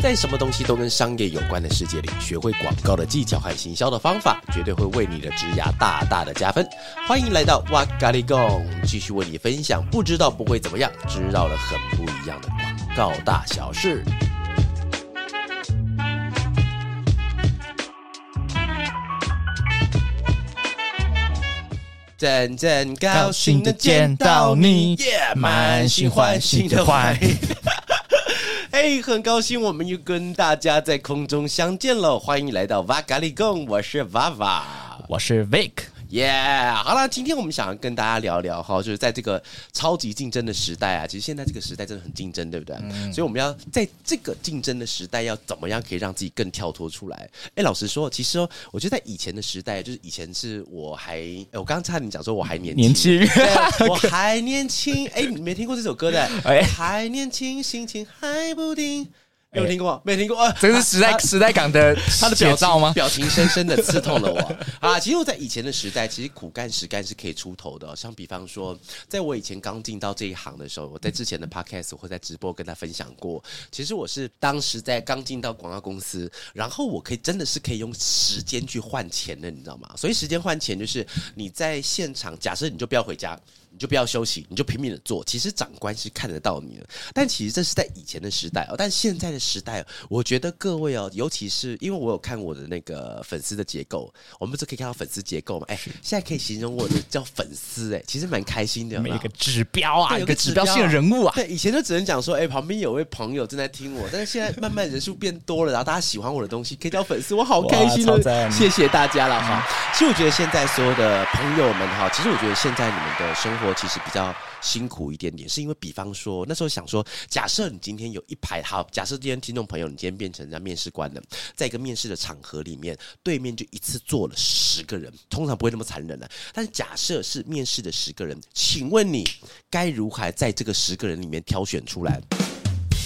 在什么东西都跟商业有关的世界里，学会广告的技巧和行销的方法，绝对会为你的职涯大大的加分。欢迎来到哇咖喱贡，继续为你分享不知道不会怎么样，知道了很不一样的广告大小事。真正高兴的见到你，耶，满心欢喜的欢迎。嘿，很高兴我们又跟大家在空中相见了，欢迎来到哇咖里贡，我是哇哇，我是 Vic。耶，好了，今天我们想要跟大家聊聊哈，就是在这个超级竞争的时代啊，其实现在这个时代真的很竞争，对不对？所以我们要在这个竞争的时代，要怎么样可以让自己更跳脱出来？哎，老实说，其实哦，我觉得在以前的时代，就是以前是我还，我刚刚差点讲说我还年年轻，我还年轻。哎，你没听过这首歌的？哎，还年轻，心情还不定。有听过？没听过？这是时代时代港的他的表照吗？表情深深的刺痛了我 啊！其实我在以前的时代，其实苦干实干是可以出头的。像比方说，在我以前刚进到这一行的时候，我在之前的 podcast 或在直播跟他分享过。其实我是当时在刚进到广告公司，然后我可以真的是可以用时间去换钱的，你知道吗？所以时间换钱就是你在现场，假设你就不要回家。你就不要休息，你就拼命的做。其实长官是看得到你的，但其实这是在以前的时代哦。但现在的时代，我觉得各位哦，尤其是因为我有看我的那个粉丝的结构，我们不是可以看到粉丝结构嘛？哎，现在可以形容我的叫粉丝哎，其实蛮开心的。每一个指标啊，有个指标性的人物啊。对，以前就只能讲说，哎，旁边有位朋友正在听我，但是现在慢慢人数变多了，然后大家喜欢我的东西，可以叫粉丝，我好开心哦！谢谢大家了哈。其实我觉得现在所有的朋友们哈，其实我觉得现在你们的生活其实比较。辛苦一点点，是因为比方说那时候想说，假设你今天有一排好，假设今天听众朋友你今天变成人家面试官了，在一个面试的场合里面，对面就一次坐了十个人，通常不会那么残忍的。但是假设是面试的十个人，请问你该如何在这个十个人里面挑选出来？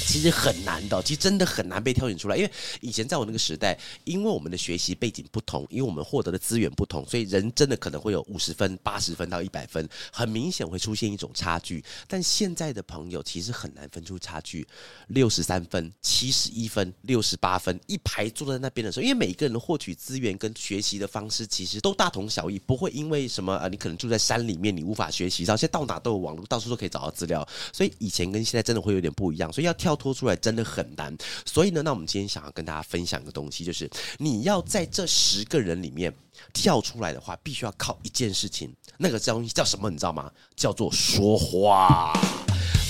其实很难的，其实真的很难被挑选出来，因为以前在我那个时代，因为我们的学习背景不同，因为我们获得的资源不同，所以人真的可能会有五十分、八十分到一百分，很明显会出现一种差距。但现在的朋友其实很难分出差距，六十三分、七十一分、六十八分，一排坐在那边的时候，因为每一个人获取资源跟学习的方式其实都大同小异，不会因为什么啊，你可能住在山里面，你无法学习，然后现在到哪都有网络，到处都可以找到资料，所以以前跟现在真的会有点不一样，所以要跳。跳脱出来真的很难，所以呢，那我们今天想要跟大家分享一个东西，就是你要在这十个人里面跳出来的话，必须要靠一件事情，那个东西叫什么？你知道吗？叫做说话。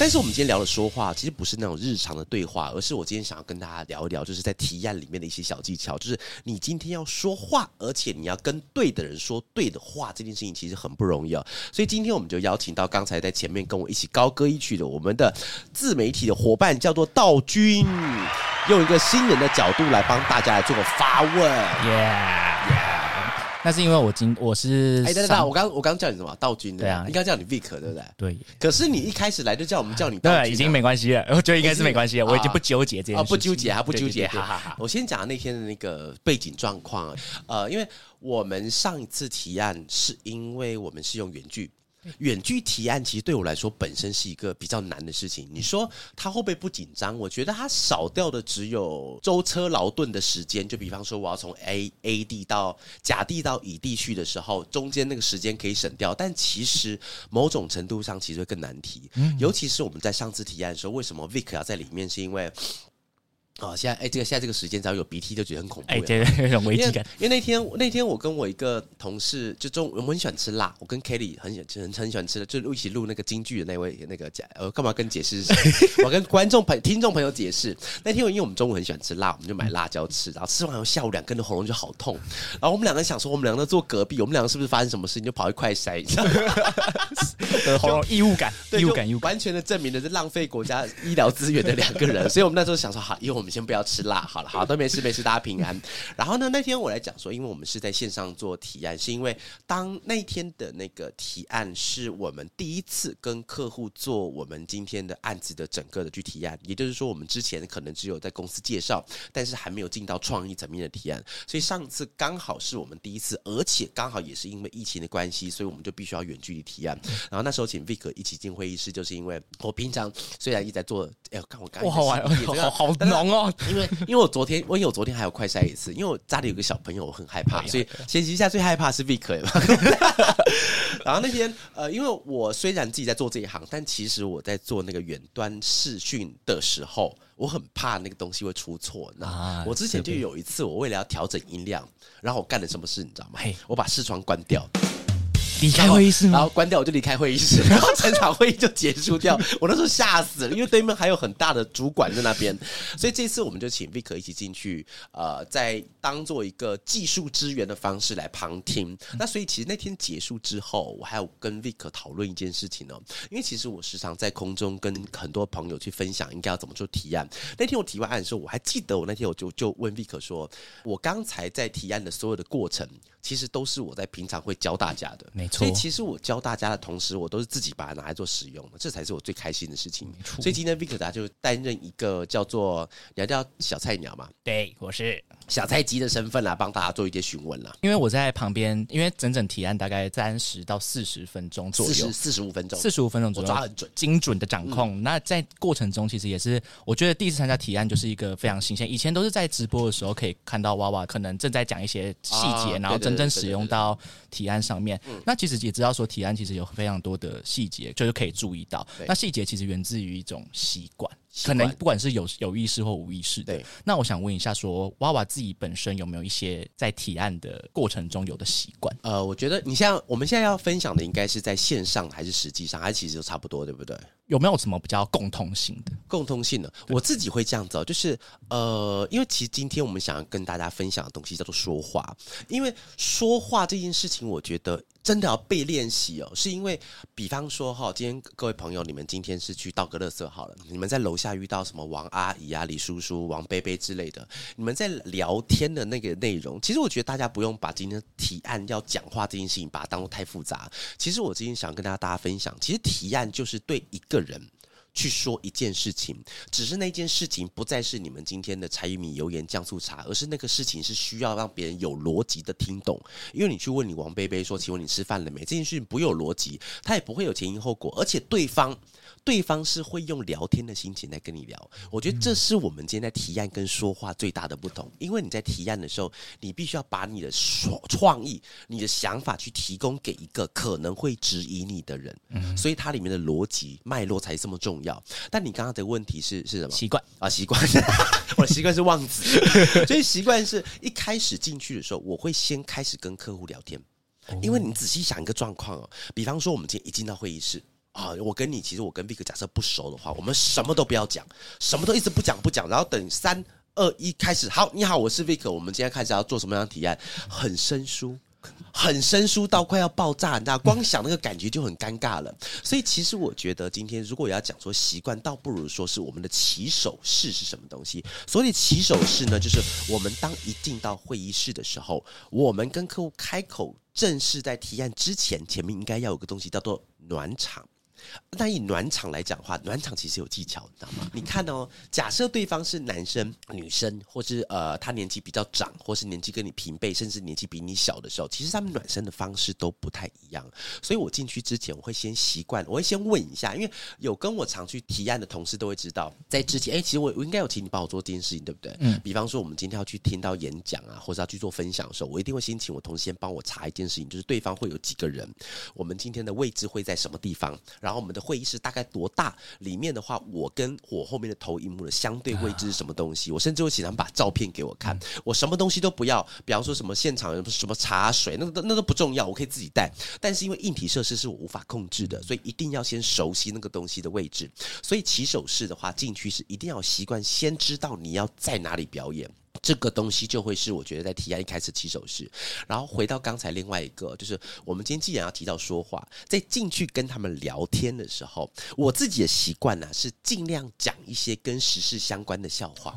但是我们今天聊的说话，其实不是那种日常的对话，而是我今天想要跟大家聊一聊，就是在提案里面的一些小技巧。就是你今天要说话，而且你要跟对的人说对的话，这件事情其实很不容易啊。所以今天我们就邀请到刚才在前面跟我一起高歌一曲的我们的自媒体的伙伴，叫做道君，用一个新人的角度来帮大家来做个发问。那是因为我今我是哎，等等，我刚我刚叫你什么道君？对啊，应该叫你 Vic 对不对？对。可是你一开始来就叫我们叫你道君，已经没关系了。我觉得应该是没关系了，我已经不纠结这件事。不纠结，啊不纠结，哈哈哈。我先讲那天的那个背景状况，呃，因为我们上一次提案是因为我们是用原句。远距提案其实对我来说本身是一个比较难的事情。你说他会不会不紧张？我觉得他少掉的只有舟车劳顿的时间。就比方说，我要从 A A 地到甲地到乙地去的时候，中间那个时间可以省掉。但其实某种程度上其实更难提。尤其是我们在上次提案的时候，为什么 Vic 要在里面？是因为。哦，现在哎，这个现在这个时间只要有鼻涕就觉得很恐怖，哎，对，有种危机感。因为那天那天我跟我一个同事，就中我们很喜欢吃辣，我跟 Kelly 很喜很很喜欢吃的，就一起录那个京剧的那位那个讲，呃，干嘛跟解释？我跟观众朋听众朋友解释，那天因为我们中午很喜欢吃辣，我们就买辣椒吃，然后吃完后下午两根的喉咙就好痛，然后我们两个想说，我们两个坐隔壁，我们两个是不是发生什么事情就跑去快筛，喉咙异物感，异物感，异物完全的证明了是浪费国家医疗资源的两个人，所以我们那时候想说，好，因为我们。先不要吃辣，好了，好，都没事没事，大家平安。然后呢，那天我来讲说，因为我们是在线上做提案，是因为当那天的那个提案是我们第一次跟客户做我们今天的案子的整个的去提案，也就是说，我们之前可能只有在公司介绍，但是还没有进到创意层面的提案。所以上次刚好是我们第一次，而且刚好也是因为疫情的关系，所以我们就必须要远距离提案。然后那时候请 Vic 一起进会议室，就是因为我平常虽然一直在做，哎，看我刚哇，好玩，好好浓哦，因为因为我昨天，因为我昨天还有快筛一次，因为我家里有个小朋友，我很害怕，所以前提下最害怕是 Vic 嘛。然后那天呃，因为我虽然自己在做这一行，但其实我在做那个远端视讯的时候，我很怕那个东西会出错。那我之前就有一次，我为了要调整音量，然后我干了什么事，你知道吗？我把视窗关掉。离开会议室，然后关掉，我就离开会议室，然后整场会议就结束掉。我那时候吓死了，因为对面还有很大的主管在那边，所以这次我们就请 Vick 一起进去，呃，在当做一个技术支援的方式来旁听。那所以其实那天结束之后，我还有跟 Vick 讨论一件事情呢，因为其实我时常在空中跟很多朋友去分享应该要怎么做提案。那天我提完案的时候，我还记得我那天我就就问 Vick 说，我刚才在提案的所有的过程。其实都是我在平常会教大家的，没错。所以其实我教大家的同时，我都是自己把它拿来做使用的，这才是我最开心的事情。没错。所以今天达就担任一个叫做你要叫小菜鸟嘛？对，我是小菜鸡的身份来帮大家做一些询问了。因为我在旁边，因为整整提案大概三十到四十分钟左右，四十四十五分钟，四十五分钟左右，抓很准，精准的掌控。那在过程中，其实也是我觉得第一次参加提案就是一个非常新鲜。以前都是在直播的时候可以看到娃娃可能正在讲一些细节，然后真正使用到。提案上面，那其实也知道说提案其实有非常多的细节，就是可以注意到。那细节其实源自于一种习惯。可能不管是有有意识或无意识的，那我想问一下，说娃娃自己本身有没有一些在提案的过程中有的习惯？呃，我觉得你像我们现在要分享的，应该是在线上还是实际上，还其实都差不多，对不对？有没有什么比较共通性的？共通性的，我自己会这样子，就是呃，因为其实今天我们想要跟大家分享的东西叫做说话，因为说话这件事情，我觉得。真的要被练习哦，是因为，比方说哈，今天各位朋友，你们今天是去倒个乐色好了，你们在楼下遇到什么王阿姨啊、李叔叔、王贝贝之类的，你们在聊天的那个内容，其实我觉得大家不用把今天提案要讲话这件事情把它当做太复杂。其实我今天想跟大家大家分享，其实提案就是对一个人。去说一件事情，只是那件事情不再是你们今天的柴鱼米油盐酱醋茶，而是那个事情是需要让别人有逻辑的听懂。因为你去问你王贝贝说：“请问你吃饭了没？”这件事情不有逻辑，他也不会有前因后果，而且对方。对方是会用聊天的心情来跟你聊，我觉得这是我们今天在提案跟说话最大的不同。因为你在提案的时候，你必须要把你的创创意、你的想法去提供给一个可能会质疑你的人，所以它里面的逻辑脉络才这么重要。但你刚刚的问题是是什么？习惯啊，习惯。我的习惯是忘词，所以习惯是一开始进去的时候，我会先开始跟客户聊天，因为你仔细想一个状况哦，比方说我们今天一进到会议室。啊，我跟你其实我跟 Vick 假设不熟的话，我们什么都不要讲，什么都一直不讲不讲，然后等三二一开始，好，你好，我是 Vick，我们今天开始要做什么样的提案？很生疏，很生疏到快要爆炸，你知道，光想那个感觉就很尴尬了。所以其实我觉得今天如果要讲说习惯，倒不如说是我们的起手式是什么东西。所以起手式呢，就是我们当一进到会议室的时候，我们跟客户开口正式在提案之前，前面应该要有个东西叫做暖场。那以暖场来讲话，暖场其实有技巧，你知道吗？你看哦，假设对方是男生、女生，或是呃他年纪比较长，或是年纪跟你平辈，甚至年纪比你小的时候，其实他们暖身的方式都不太一样。所以我进去之前，我会先习惯，我会先问一下，因为有跟我常去提案的同事都会知道，在之前，哎，其实我我应该有请你帮我做这件事情，对不对？嗯。比方说，我们今天要去听到演讲啊，或者要去做分享的时候，我一定会先请我同事先帮我查一件事情，就是对方会有几个人，我们今天的位置会在什么地方，然后我们的会议室大概多大？里面的话，我跟我后面的投影幕的相对位置是什么东西？我甚至会请他们把照片给我看。我什么东西都不要，比方说什么现场什么茶水，那都那都不重要，我可以自己带。但是因为硬体设施是我无法控制的，所以一定要先熟悉那个东西的位置。所以起手式的话，进去是一定要习惯，先知道你要在哪里表演。这个东西就会是我觉得在提案一开始起手式，然后回到刚才另外一个，就是我们今天既然要提到说话，在进去跟他们聊天的时候，我自己的习惯呢是尽量讲一些跟时事相关的笑话，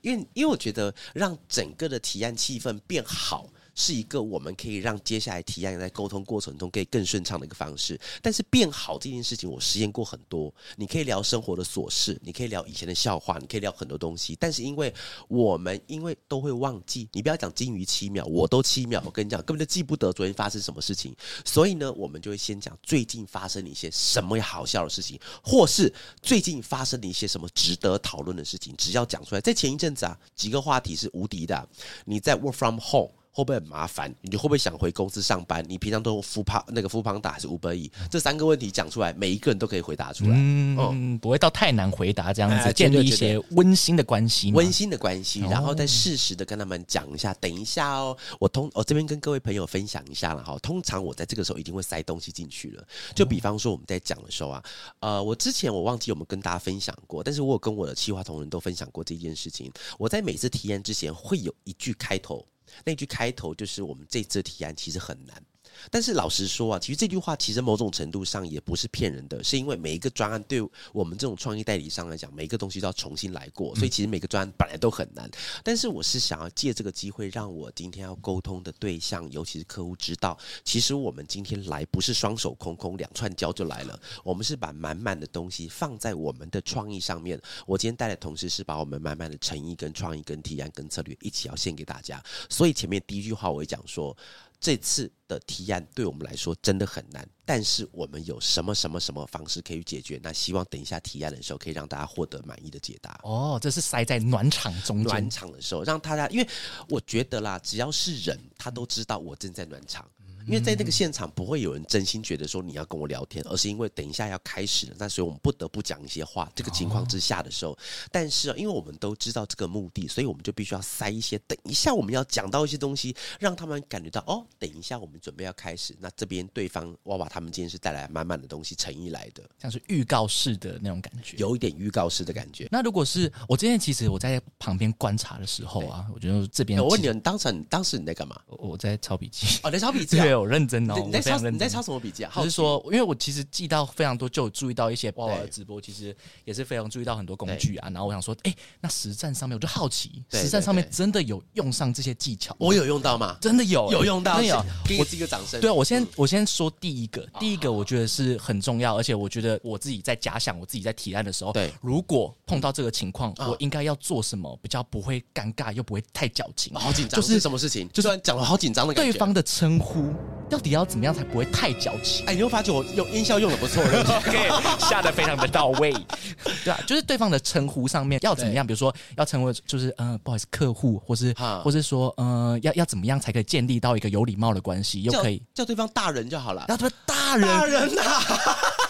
因为因为我觉得让整个的提案气氛变好。是一个我们可以让接下来提案在沟通过程中可以更顺畅的一个方式。但是变好这件事情，我实验过很多。你可以聊生活的琐事，你可以聊以前的笑话，你可以聊很多东西。但是因为我们因为都会忘记，你不要讲金鱼七秒，我都七秒。我跟你讲，根本就记不得昨天发生什么事情。所以呢，我们就会先讲最近发生了一些什么好笑的事情，或是最近发生了一些什么值得讨论的事情。只要讲出来，在前一阵子啊，几个话题是无敌的。你在 work from home。会不会很麻烦？你会不会想回公司上班？你平常都用富胖那个富胖打还是五百亿？这三个问题讲出来，每一个人都可以回答出来。嗯，不会到太难回答这样子，建立一些温馨的关系，温馨的关系，然后再适时的跟他们讲一下。等一下哦，我通我这边跟各位朋友分享一下了哈。通常我在这个时候一定会塞东西进去了。就比方说我们在讲的时候啊，呃，我之前我忘记有没有跟大家分享过，但是我有跟我的企划同仁都分享过这件事情。我在每次体验之前会有一句开头。那句开头就是我们这次提案其实很难。但是老实说啊，其实这句话其实某种程度上也不是骗人的，是因为每一个专案对我们这种创意代理商来讲，每一个东西都要重新来过，所以其实每个专案本来都很难。但是我是想要借这个机会，让我今天要沟通的对象，尤其是客户知道，其实我们今天来不是双手空空，两串胶就来了，我们是把满满的东西放在我们的创意上面。我今天带的同事是把我们满满的诚意、跟创意、跟提案、跟策略一起要献给大家。所以前面第一句话我会讲说。这次的提案对我们来说真的很难，但是我们有什么什么什么方式可以解决？那希望等一下提案的时候可以让大家获得满意的解答。哦，这是塞在暖场中，暖场的时候让大家，因为我觉得啦，只要是人，他都知道我正在暖场。因为在那个现场不会有人真心觉得说你要跟我聊天，而是因为等一下要开始了，那所以我们不得不讲一些话。这个情况之下的时候，但是啊，因为我们都知道这个目的，所以我们就必须要塞一些。等一下我们要讲到一些东西，让他们感觉到哦，等一下我们准备要开始。那这边对方哇哇，他们今天是带来满满的东西，诚意来的，像是预告式的那种感觉，有一点预告式的感觉。那如果是我今天其实我在旁边观察的时候啊，我觉得这边我问你，当时当时你在干嘛？我在抄笔记。哦，在抄笔记，对，我认真哦。你在抄你在抄什么笔记啊？就是说，因为我其实记到非常多，就有注意到一些娃娃的直播，其实也是非常注意到很多工具啊。然后我想说，哎，那实战上面我就好奇，实战上面真的有用上这些技巧？我有用到吗？真的有，有用到。有，给我一个掌声。对啊，我先我先说第一个，第一个我觉得是很重要，而且我觉得我自己在假想我自己在提案的时候，对，如果碰到这个情况，我应该要做什么，比较不会尴尬又不会太矫情？好紧张，就是什么事情？就是讲了好紧张的感觉。对方的称呼到底要怎么样才不会太？矫情，哎，你会发觉我用音效用的不错，OK，下的非常的到位，对啊，就是对方的称呼上面要怎么样，比如说要成为，就是嗯，不好意思，客户，或是，或是说，嗯，要要怎么样才可以建立到一个有礼貌的关系，又可以叫对方大人就好了，要对大人，大人呐。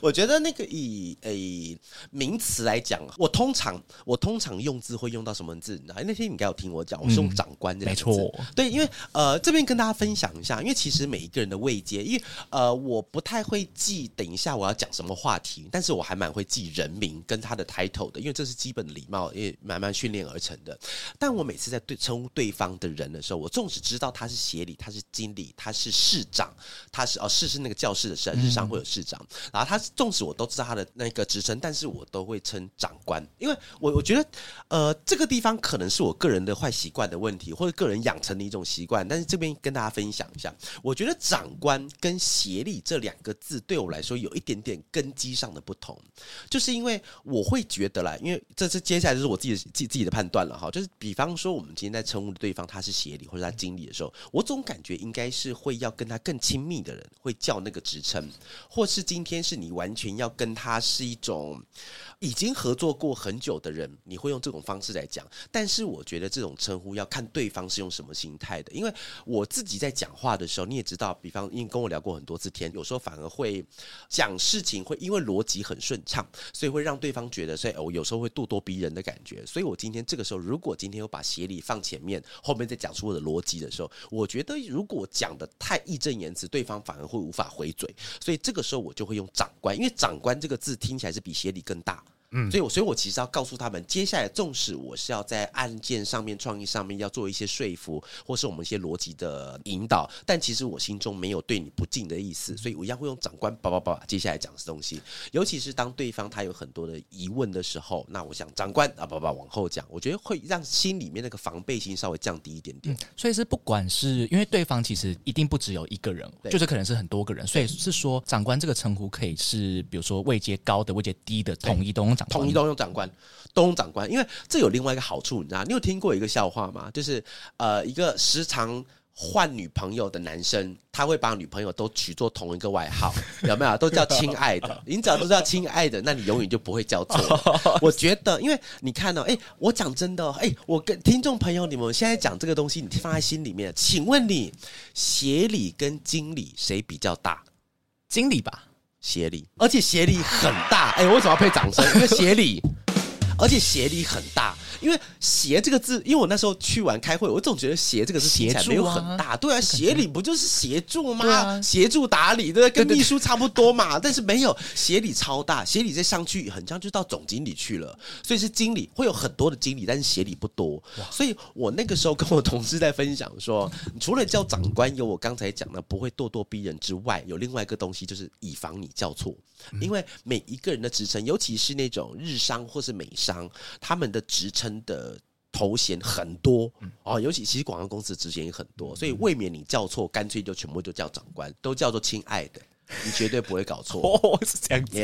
我觉得那个以诶名词来讲，我通常我通常用字会用到什么字？你知道？那天你应该有听我讲，我是用长官这个字。对，因为呃这边跟大家分享一下，因为其实每一个人的位阶，因为呃我不太会记，等一下我要讲什么话题，但是我还蛮会记人名跟他的 title 的，因为这是基本礼貌，也慢慢训练而成的。但我每次在对称呼对方的人的时候，我纵使知道他是协理，他是经理，他是市长，他是哦市是那个教室的市，日商会有市长，然后他是。纵使我都知道他的那个职称，但是我都会称长官，因为我我觉得，呃，这个地方可能是我个人的坏习惯的问题，或者个人养成的一种习惯。但是这边跟大家分享一下，我觉得长官跟协理这两个字对我来说有一点点根基上的不同，就是因为我会觉得啦，因为这是接下来就是我自己自自己的判断了哈，就是比方说我们今天在称呼对方他是协理或者他经理的时候，我总感觉应该是会要跟他更亲密的人会叫那个职称，或是今天是你完全要跟他是一种已经合作过很久的人，你会用这种方式来讲。但是我觉得这种称呼要看对方是用什么心态的，因为我自己在讲话的时候，你也知道，比方因为跟我聊过很多次天，有时候反而会讲事情会因为逻辑很顺畅，所以会让对方觉得，所以我有时候会咄咄逼人的感觉。所以我今天这个时候，如果今天有把协理放前面，后面再讲出我的逻辑的时候，我觉得如果讲的太义正言辞，对方反而会无法回嘴。所以这个时候我就会用长官，因为。长官这个字听起来是比协理更大，嗯，所以，我所以我其实要告诉他们，接下来纵使我是要在案件上面、创意上面要做一些说服，或是我们一些逻辑的引导，但其实我心中没有对你不敬的意思，所以我一样会用长官叭叭叭接下来讲的东西。尤其是当对方他有很多的疑问的时候，那我想长官啊叭叭往后讲，我觉得会让心里面那个防备心稍微降低一点点。所以是不管是因为对方其实一定不只有一个人，就是可能是很多个人，所以是说长官这个称呼可以是比如说位阶高的、位阶低的统一都统一都用长官。都用长官，因为这有另外一个好处，你知道？你有听过一个笑话吗？就是呃，一个时常换女朋友的男生，他会把女朋友都取做同一个外号，有没有？都叫亲爱的。你只要都叫亲爱的，那你永远就不会叫错。我觉得，因为你看到，哎，我讲真的，哎，我跟听众朋友，你们现在讲这个东西，你放在心里面。请问你，协理跟经理谁比较大？经理吧，协理，而且协理很大。哎，为什么要配掌声？因为协理。而且协力很大，因为“协”这个字，因为我那时候去完开会，我总觉得“协”这个字听起来没有很大。对啊，协理不就是协助吗？协助打理，对跟秘书差不多嘛。但是没有协理超大，协理再上去很像就到总经理去了，所以是经理会有很多的经理，但是协理不多。所以我那个时候跟我同事在分享说，除了叫长官有我刚才讲的不会咄咄逼人之外，有另外一个东西就是以防你叫错，因为每一个人的职称，尤其是那种日商或是美商。商他们的职称的头衔很多哦，尤其其实广告公司职衔也很多，所以未免你叫错，干脆就全部就叫长官，都叫做亲爱的。你绝对不会搞错，是这样子。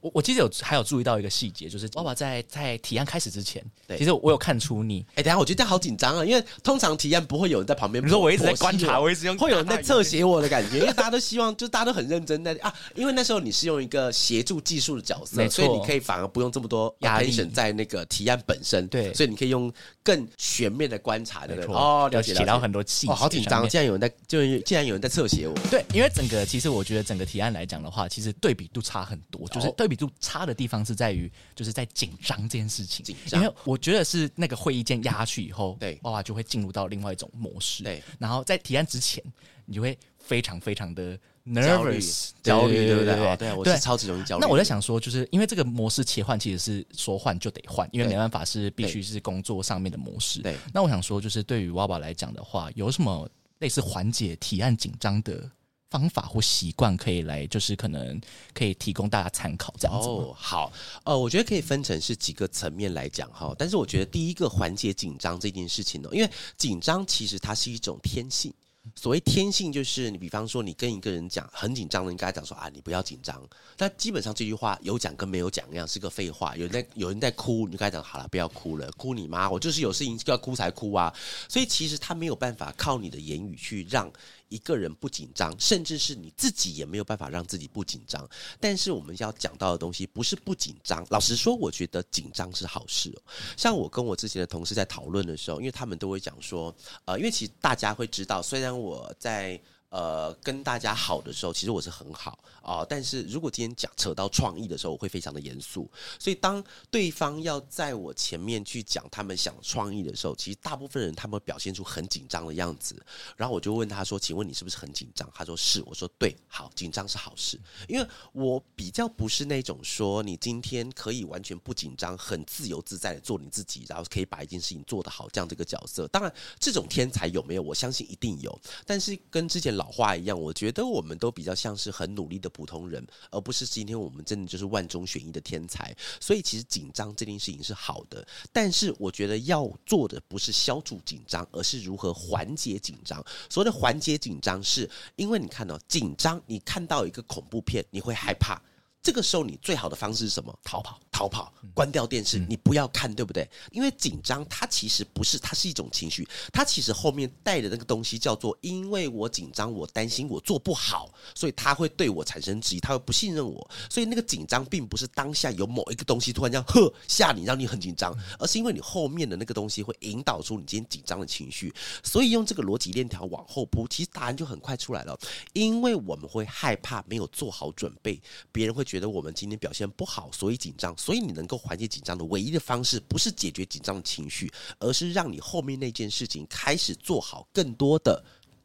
我我记得有还有注意到一个细节，就是爸爸在在提案开始之前，其实我有看出你。哎，等下我觉得好紧张啊，因为通常提案不会有人在旁边。你说我一直在观察，我一直用会有人在侧写我的感觉，因为大家都希望，就大家都很认真在啊。因为那时候你是用一个协助技术的角色，所以你可以反而不用这么多压力在那个提案本身。对，所以你可以用更全面的观察，对不对？哦，了解到很多细节。好紧张，竟然有人在，就竟然有人在侧写我。对，因为整个其实我觉得。整个提案来讲的话，其实对比度差很多。就是对比度差的地方是在于，就是在紧张这件事情。紧张，因为我觉得是那个会议键压下去以后，对，娃娃就会进入到另外一种模式。对，然后在提案之前，你就会非常非常的 nervous 焦虑，对不对？对，我是超级容易焦虑。那我在想说，就是因为这个模式切换其实是说换就得换，因为没办法是必须是工作上面的模式。对，那我想说，就是对于娃娃来讲的话，有什么类似缓解提案紧张的？方法或习惯可以来，就是可能可以提供大家参考这样子。哦，好，呃，我觉得可以分成是几个层面来讲哈。但是我觉得第一个缓解紧张这件事情呢，因为紧张其实它是一种天性。所谓天性，就是你比方说你跟一个人讲很紧张的，你跟他讲说啊，你不要紧张。但基本上这句话有讲跟没有讲一样，是个废话。有人在有人在哭，你就跟他讲好了，不要哭了，哭你妈！我就是有事情要哭才哭啊。所以其实他没有办法靠你的言语去让。一个人不紧张，甚至是你自己也没有办法让自己不紧张。但是我们要讲到的东西不是不紧张。老实说，我觉得紧张是好事哦。像我跟我之前的同事在讨论的时候，因为他们都会讲说，呃，因为其实大家会知道，虽然我在。呃，跟大家好的时候，其实我是很好啊。但是如果今天讲扯到创意的时候，我会非常的严肃。所以当对方要在我前面去讲他们想创意的时候，其实大部分人他们表现出很紧张的样子。然后我就问他说：“请问你是不是很紧张？”他说：“是。”我说：“对，好，紧张是好事，因为我比较不是那种说你今天可以完全不紧张、很自由自在的做你自己，然后可以把一件事情做得好这样这个角色。当然，这种天才有没有？我相信一定有。但是跟之前老。话一样，我觉得我们都比较像是很努力的普通人，而不是今天我们真的就是万中选一的天才。所以其实紧张这件事情是好的，但是我觉得要做的不是消除紧张，而是如何缓解紧张。所谓的缓解紧张，是因为你看到紧张，你看到一个恐怖片，你会害怕。这个时候，你最好的方式是什么？逃跑，逃跑，关掉电视，你不要看，对不对？因为紧张，它其实不是，它是一种情绪，它其实后面带的那个东西叫做，因为我紧张，我担心我做不好，所以他会对我产生质疑，他会不信任我，所以那个紧张并不是当下有某一个东西突然这样呵吓你，让你很紧张，而是因为你后面的那个东西会引导出你今天紧张的情绪，所以用这个逻辑链条往后铺，其实答案就很快出来了，因为我们会害怕没有做好准备，别人会觉。觉得我们今天表现不好，所以紧张。所以你能够缓解紧张的唯一的方式，不是解决紧张的情绪，而是让你后面那件事情开始做好更多的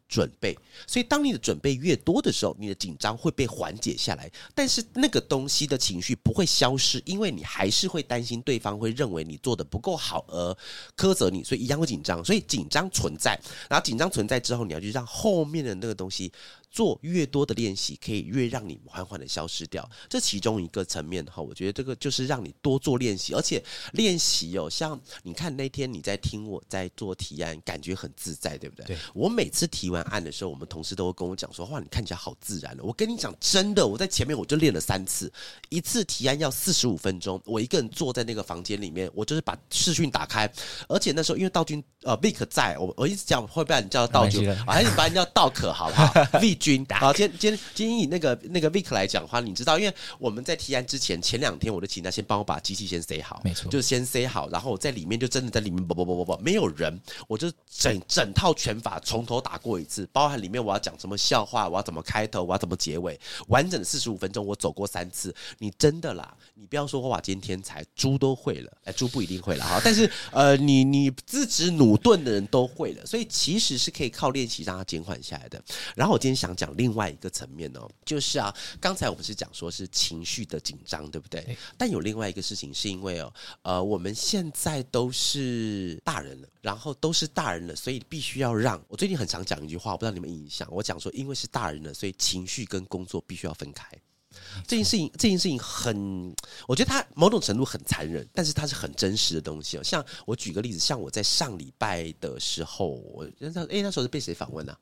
准备。所以，当你的准备越多的时候，你的紧张会被缓解下来。但是，那个东西的情绪不会消失，因为你还是会担心对方会认为你做的不够好而苛责你，所以一样会紧张。所以，紧张存在，然后紧张存在之后，你要去让后面的那个东西。做越多的练习，可以越让你缓缓的消失掉。这其中一个层面哈，我觉得这个就是让你多做练习，而且练习哦，像你看那天你在听我在做提案，感觉很自在，对不对？对。我每次提完案的时候，我们同事都会跟我讲说：“哇，你看起来好自然了。”我跟你讲，真的，我在前面我就练了三次，一次提案要四十五分钟，我一个人坐在那个房间里面，我就是把视讯打开，而且那时候因为道君呃 Vic 在我我一直讲会不会你叫道君，还是把你叫道可好不好 好，今今今天以那个那个 Vic 来讲的话，你知道，因为我们在提案之前前两天，我就请他先帮我把机器先塞好，没错，就是先塞好，然后我在里面就真的在里面啵啵啵啵啵，没有人，我就整整套拳法从头打过一次，包含里面我要讲什么笑话，我要怎么开头，我要怎么结尾，完整的四十五分钟我走过三次。你真的啦，你不要说哇，今天天才，猪都会了，哎，猪不一定会了 哈，但是呃，你你资质努顿的人都会了，所以其实是可以靠练习让它减缓下来的。然后我今天想讲另。外一个层面哦，就是啊，刚才我们是讲说是情绪的紧张，对不对？但有另外一个事情，是因为哦，呃，我们现在都是大人了，然后都是大人了，所以必须要让。我最近很常讲一句话，我不知道你们印象，我讲说，因为是大人了，所以情绪跟工作必须要分开。这件事情，这件事情很，我觉得它某种程度很残忍，但是它是很真实的东西哦。像我举个例子，像我在上礼拜的时候，我那哎那时候是被谁访问呢？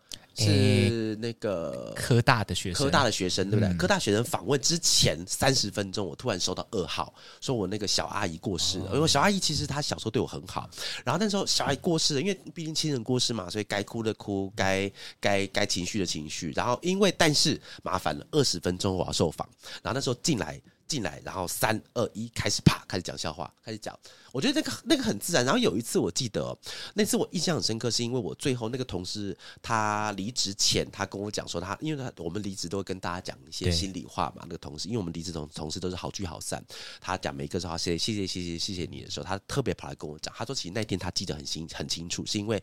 是那个科大的学生，科大的学生对不对？科大学生访问之前三十分钟，我突然收到噩耗，说我那个小阿姨过世了。因为小阿姨其实她小时候对我很好，然后那时候小阿姨过世了，因为毕竟亲人过世嘛，所以该哭的哭，该该该情绪的情绪。然后因为但是麻烦了，二十分钟我要受访，然后那时候进来。进来，然后三二一开始，啪，开始讲笑话，开始讲。我觉得那个那个很自然。然后有一次我记得，那次我印象很深刻，是因为我最后那个同事他离职前，他跟我讲说，他因为他我们离职都会跟大家讲一些心里话嘛。那个同事，因为我们离职同同事都是好聚好散，他讲每一个说谢谢谢谢谢谢谢谢你的时候，他特别跑来跟我讲，他说其实那天他记得很清很清楚，是因为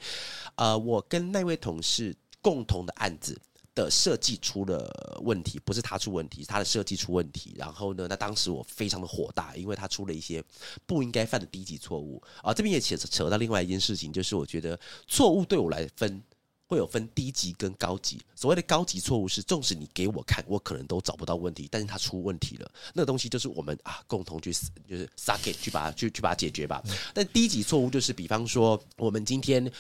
呃，我跟那位同事共同的案子。的设计出了问题，不是他出问题，是他的设计出问题。然后呢，那当时我非常的火大，因为他出了一些不应该犯的低级错误啊。这边也扯扯到另外一件事情，就是我觉得错误对我来分会有分低级跟高级。所谓的高级错误是，纵使你给我看，我可能都找不到问题，但是他出问题了，那个东西就是我们啊共同去就是撒给去把它去去把它解决吧。但低级错误就是，比方说我们今天。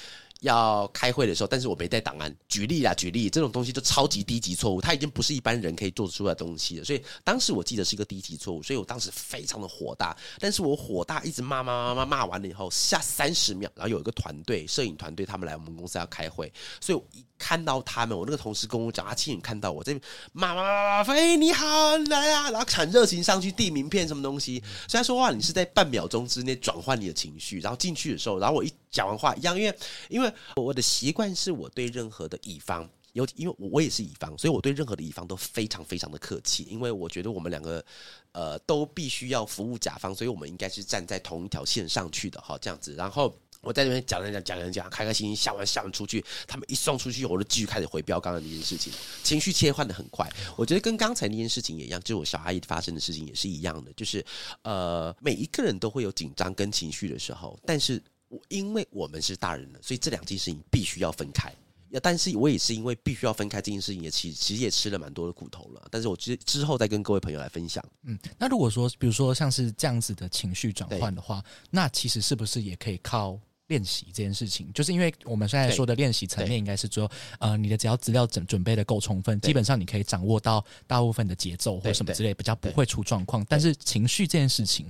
要开会的时候，但是我没带档案。举例啦，举例，这种东西就超级低级错误，它已经不是一般人可以做出来的东西了。所以当时我记得是一个低级错误，所以我当时非常的火大。但是我火大一直骂骂骂骂骂完了以后，下三十秒，然后有一个团队，摄影团队他们来我们公司要开会，所以我一。看到他们，我那个同事跟我讲，他亲眼看到我这边骂骂骂骂，哎，你好，来啊，然后很热情上去递名片什么东西。虽然说话，你是在半秒钟之内转换你的情绪，然后进去的时候，然后我一讲完话一样，因为因为我的习惯是我对任何的乙方，尤因为我我也是乙方，所以我对任何的乙方都非常非常的客气，因为我觉得我们两个呃都必须要服务甲方，所以我们应该是站在同一条线上去的哈，这样子，然后。我在那边讲讲讲讲讲，开开心心下完下完出去，他们一送出去，我就继续开始回标刚刚那件事情，情绪切换的很快。我觉得跟刚才那件事情也一样，就是我小阿姨发生的事情也是一样的，就是呃，每一个人都会有紧张跟情绪的时候，但是我因为我们是大人了，所以这两件事情必须要分开。但是我也是因为必须要分开这件事情，也其其实也吃了蛮多的苦头了。但是我之之后再跟各位朋友来分享。嗯，那如果说比如说像是这样子的情绪转换的话，那其实是不是也可以靠？练习这件事情，就是因为我们现在说的练习层面，应该是说，呃，你的只要资料准准备的够充分，基本上你可以掌握到大部分的节奏或什么之类，比较不会出状况。但是情绪这件事情，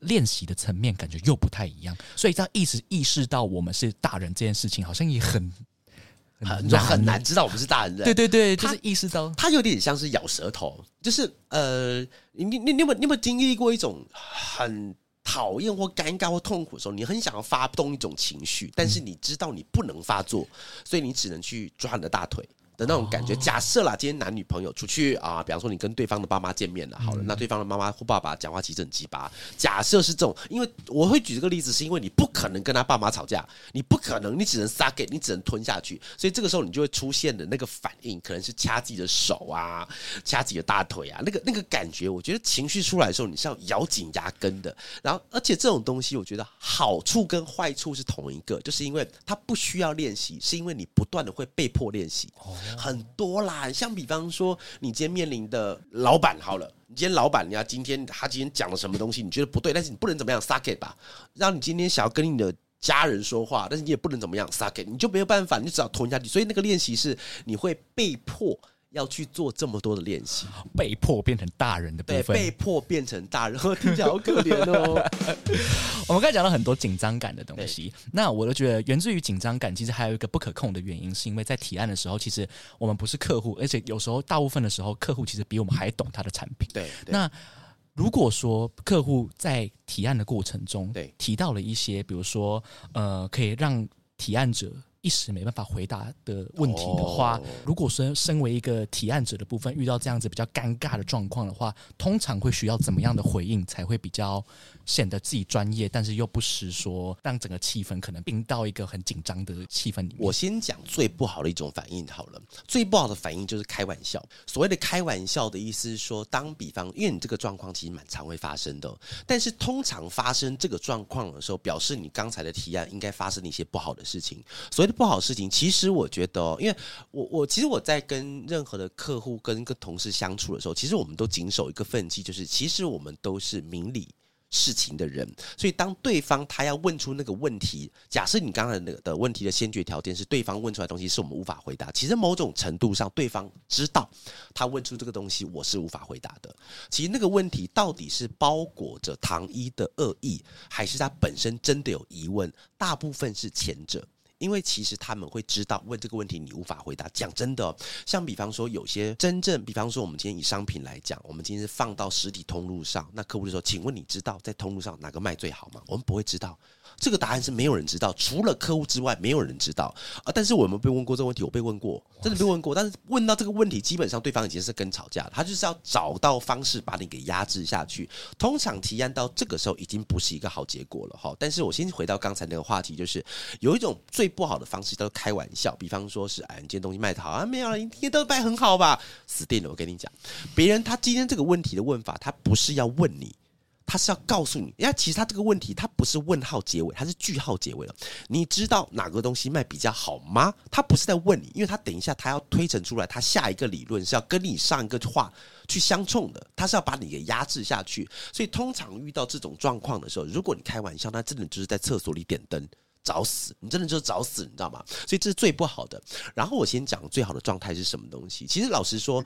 练习的层面感觉又不太一样，所以这样意识意识到我们是大人这件事情，好像也很很很难知道我们是大人。对对对，就是意识到，他有点像是咬舌头，就是呃，你你你有没有你有没有经历过一种很。讨厌或尴尬或痛苦的时候，你很想要发动一种情绪，但是你知道你不能发作，所以你只能去抓你的大腿，的那种感觉。假设啦，今天男女朋友出去啊，比方说你跟对方的爸妈见面了，好了，那对方的妈妈或爸爸讲话其实很鸡巴。假设是这种，因为我会举这个例子，是因为你不可能跟他爸妈吵架，你不可能，你只能撒给，你只能吞下去。所以这个时候你就会出现的那个反应，可能是掐自己的手啊，掐自己的大腿啊，那个那个感觉，我觉得情绪出来的时候你是要咬紧牙根的。然后，而且这种东西，我觉得好处跟坏处是同一个，就是因为它不需要练习，是因为你不断的会被迫练习。很多啦，像比方说，你今天面临的老板好了，你今天老板，你要今天他今天讲了什么东西，你觉得不对，但是你不能怎么样，suck it 吧。让你今天想要跟你的家人说话，但是你也不能怎么样，suck it，你就没有办法，你只要吞下去。所以那个练习是你会被迫。要去做这么多的练习，被迫变成大人的部分，被迫变成大人，听起来好可怜哦。我们刚才讲了很多紧张感的东西，那我都觉得源自于紧张感，其实还有一个不可控的原因，是因为在提案的时候，其实我们不是客户，而且有时候大部分的时候，客户其实比我们还懂他的产品。对，那如果说客户在提案的过程中，对提到了一些，比如说呃，可以让提案者。一时没办法回答的问题的话，如果说身为一个提案者的部分遇到这样子比较尴尬的状况的话，通常会需要怎么样的回应才会比较？显得自己专业，但是又不失说让整个气氛可能冰到一个很紧张的气氛里面。我先讲最不好的一种反应好了，最不好的反应就是开玩笑。所谓的开玩笑的意思是说，当比方，因为你这个状况其实蛮常会发生的，但是通常发生这个状况的时候，表示你刚才的提案应该发生了一些不好的事情。所谓的不好事情，其实我觉得，因为我我其实我在跟任何的客户跟跟同事相处的时候，其实我们都谨守一个分际，就是其实我们都是明理。事情的人，所以当对方他要问出那个问题，假设你刚才那个的问题的先决条件是对方问出来东西是我们无法回答，其实某种程度上对方知道他问出这个东西我是无法回答的。其实那个问题到底是包裹着唐一的恶意，还是他本身真的有疑问？大部分是前者。因为其实他们会知道问这个问题你无法回答。讲真的，像比方说有些真正，比方说我们今天以商品来讲，我们今天是放到实体通路上，那客户就说：“请问你知道在通路上哪个卖最好吗？”我们不会知道。这个答案是没有人知道，除了客户之外，没有人知道啊。但是我们被问过这个问题，我被问过，真的被问过。但是问到这个问题，基本上对方已经是跟吵架了，他就是要找到方式把你给压制下去。通常提案到这个时候，已经不是一个好结果了哈。但是我先回到刚才那个话题，就是有一种最不好的方式叫做开玩笑，比方说是哎，你今天东西卖的好啊，没有了，你今天都卖很好吧？死定了！我跟你讲，别人他今天这个问题的问法，他不是要问你。他是要告诉你，因为其实他这个问题，他不是问号结尾，他是句号结尾了。你知道哪个东西卖比较好吗？他不是在问你，因为他等一下他要推陈出来，他下一个理论是要跟你上一个话去相冲的，他是要把你给压制下去。所以通常遇到这种状况的时候，如果你开玩笑，那真的就是在厕所里点灯。找死！你真的就是找死，你知道吗？所以这是最不好的。然后我先讲最好的状态是什么东西。其实老实说，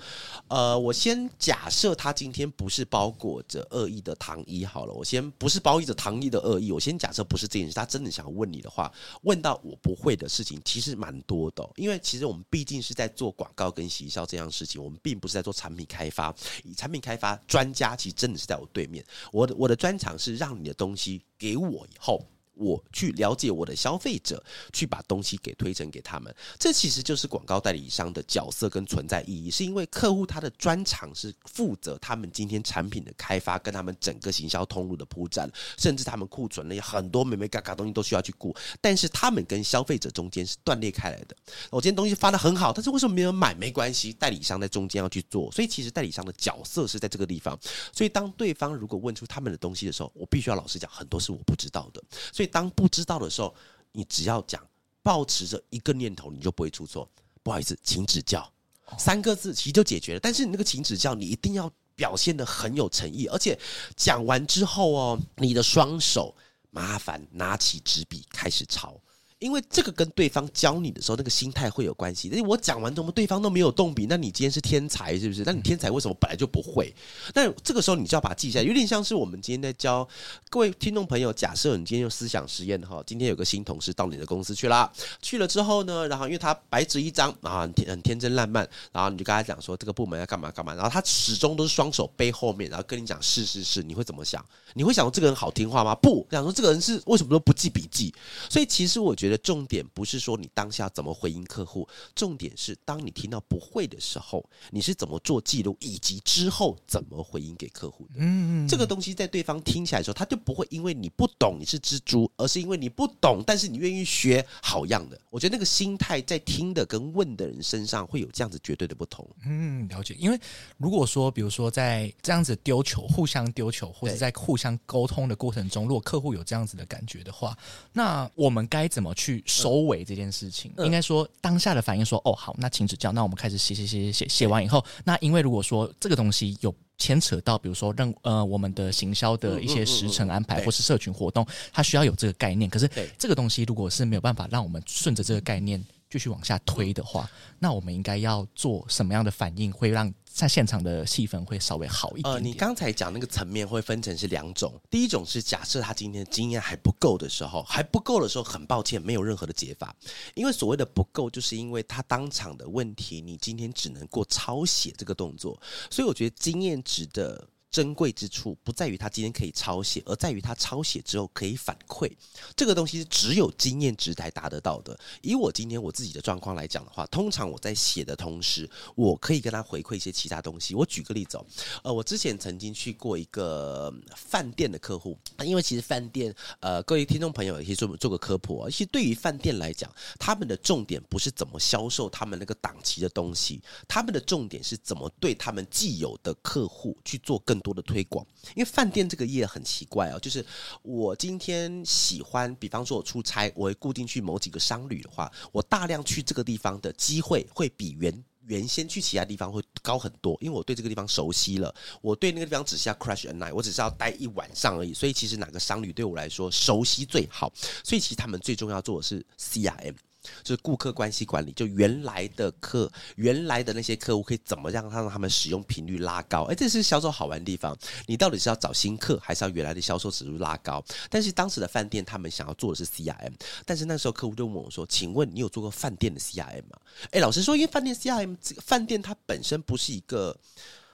呃，我先假设他今天不是包裹着恶意的糖衣好了。我先不是包裹着糖衣的恶意，我先假设不是这件事。他真的想问你的话，问到我不会的事情，其实蛮多的。因为其实我们毕竟是在做广告跟行销这样事情，我们并不是在做产品开发。以产品开发专家，其实真的是在我对面。我的我的专长是让你的东西给我以后。我去了解我的消费者，去把东西给推荐给他们，这其实就是广告代理商的角色跟存在意义。是因为客户他的专长是负责他们今天产品的开发，跟他们整个行销通路的铺展，甚至他们库存了很多美美嘎嘎东西都需要去顾。但是他们跟消费者中间是断裂开来的。我今天东西发的很好，但是为什么没有买？没关系，代理商在中间要去做。所以其实代理商的角色是在这个地方。所以当对方如果问出他们的东西的时候，我必须要老实讲，很多是我不知道的。所以当不知道的时候，你只要讲，保持着一个念头，你就不会出错。不好意思，请指教，三个字其实就解决了。但是你那个请指教，你一定要表现的很有诚意，而且讲完之后哦，你的双手麻烦拿起纸笔开始抄。因为这个跟对方教你的时候，那个心态会有关系。因为我讲完之后对方都没有动笔，那你今天是天才是不是？那你天才为什么本来就不会？那这个时候你就要把它记下来，有点像是我们今天在教各位听众朋友。假设你今天用思想实验哈，今天有个新同事到你的公司去了，去了之后呢，然后因为他白纸一张啊，很天很天真烂漫，然后你就跟他讲说这个部门要干嘛干嘛，然后他始终都是双手背后面，然后跟你讲是是是，你会怎么想？你会想说这个人好听话吗？不想说这个人是为什么都不记笔记？所以其实我觉得。得重点不是说你当下怎么回应客户，重点是当你听到不会的时候，你是怎么做记录，以及之后怎么回应给客户的。嗯，这个东西在对方听起来的时候，他就不会因为你不懂你是蜘蛛，而是因为你不懂，但是你愿意学好样的。我觉得那个心态在听的跟问的人身上会有这样子绝对的不同。嗯，了解。因为如果说，比如说在这样子丢球，互相丢球，或者在互相沟通的过程中，如果客户有这样子的感觉的话，那我们该怎么去收尾这件事情？应该说当下的反应说：“哦，好，那请指教。”那我们开始写写写写写完以后，那因为如果说这个东西有牵扯到，比如说让呃我们的行销的一些时程安排，或是社群活动，它需要有这个概念。可是这个东西如果是没有办法让我们顺着这个概念继续往下推的话，那我们应该要做什么样的反应，会让？在现场的气氛会稍微好一点。呃，你刚才讲那个层面会分成是两种，第一种是假设他今天经验还不够的时候，还不够的时候，很抱歉，没有任何的解法，因为所谓的不够，就是因为他当场的问题，你今天只能过抄写这个动作，所以我觉得经验值的。珍贵之处不在于他今天可以抄写，而在于他抄写之后可以反馈。这个东西是只有经验值才达得到的。以我今天我自己的状况来讲的话，通常我在写的同时，我可以跟他回馈一些其他东西。我举个例子哦，呃，我之前曾经去过一个饭店的客户，因为其实饭店，呃，各位听众朋友也可以做做个科普。其实对于饭店来讲，他们的重点不是怎么销售他们那个档期的东西，他们的重点是怎么对他们既有的客户去做更。多的推广，因为饭店这个业很奇怪哦，就是我今天喜欢，比方说我出差，我会固定去某几个商旅的话，我大量去这个地方的机会会比原原先去其他地方会高很多，因为我对这个地方熟悉了，我对那个地方只是要 crash a night，我只是要待一晚上而已，所以其实哪个商旅对我来说熟悉最好，所以其实他们最重要做的是 CRM。就是顾客关系管理，就原来的客，原来的那些客户可以怎么让他让他们使用频率拉高？哎，这是销售好玩的地方。你到底是要找新客，还是要原来的销售指数拉高？但是当时的饭店他们想要做的是 CRM，但是那时候客户就问我说：“请问你有做过饭店的 CRM 吗？”哎，老实说，因为饭店 CRM 这个饭店它本身不是一个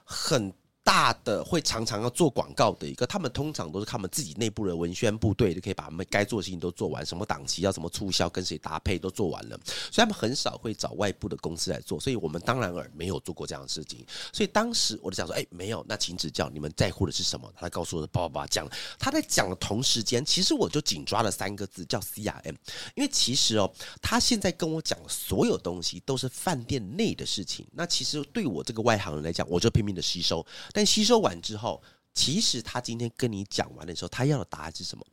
很。大的会常常要做广告的一个，他们通常都是他们自己内部的文宣部队就可以把他们该做的事情都做完，什么档期要什么促销，跟谁搭配都做完了，所以他们很少会找外部的公司来做。所以我们当然而没有做过这样的事情。所以当时我就想说，哎，没有，那请指教，你们在乎的是什么？他告诉我，叭叭叭讲。他在讲的同时间，其实我就紧抓了三个字，叫 CRM。因为其实哦，他现在跟我讲所有东西都是饭店内的事情。那其实对我这个外行人来讲，我就拼命的吸收。但吸收完之后，其实他今天跟你讲完的时候，他要的答案是什么？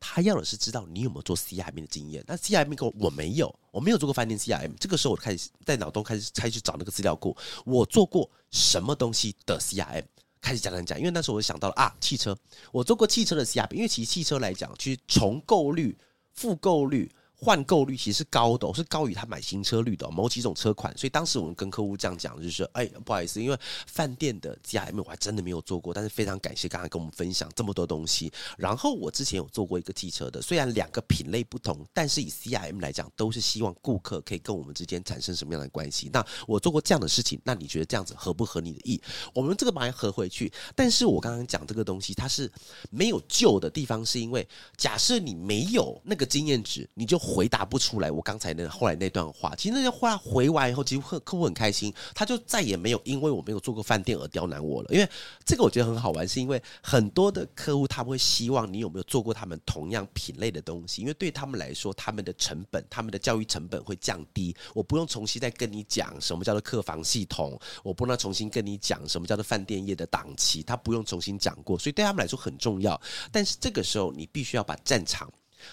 他要的是知道你有没有做 CRM 的经验。那 CRM 跟我我没有，我没有做过饭店 CRM。这个时候我开始在脑洞开始开始找那个资料库，我做过什么东西的 CRM？开始讲讲讲，因为那时候我想到了啊，汽车，我做过汽车的 CRM。因为其实汽车来讲，其实重购率、复购率。换购率其实是高的，是高于他买新车率的某几种车款，所以当时我们跟客户这样讲，就是说，哎，不好意思，因为饭店的 G M 我还真的没有做过，但是非常感谢刚才跟我们分享这么多东西。然后我之前有做过一个汽车的，虽然两个品类不同，但是以 C I M 来讲，都是希望顾客可以跟我们之间产生什么样的关系。那我做过这样的事情，那你觉得这样子合不合你的意？我们这个把它合回去。但是我刚刚讲这个东西，它是没有救的地方，是因为假设你没有那个经验值，你就。回答不出来，我刚才那后来那段话，其实那些话回完以后，其实客客户很开心，他就再也没有因为我没有做过饭店而刁难我了。因为这个我觉得很好玩，是因为很多的客户他们会希望你有没有做过他们同样品类的东西，因为对他们来说，他们的成本、他们的教育成本会降低。我不用重新再跟你讲什么叫做客房系统，我不能重新跟你讲什么叫做饭店业的档期，他不用重新讲过，所以对他们来说很重要。但是这个时候，你必须要把战场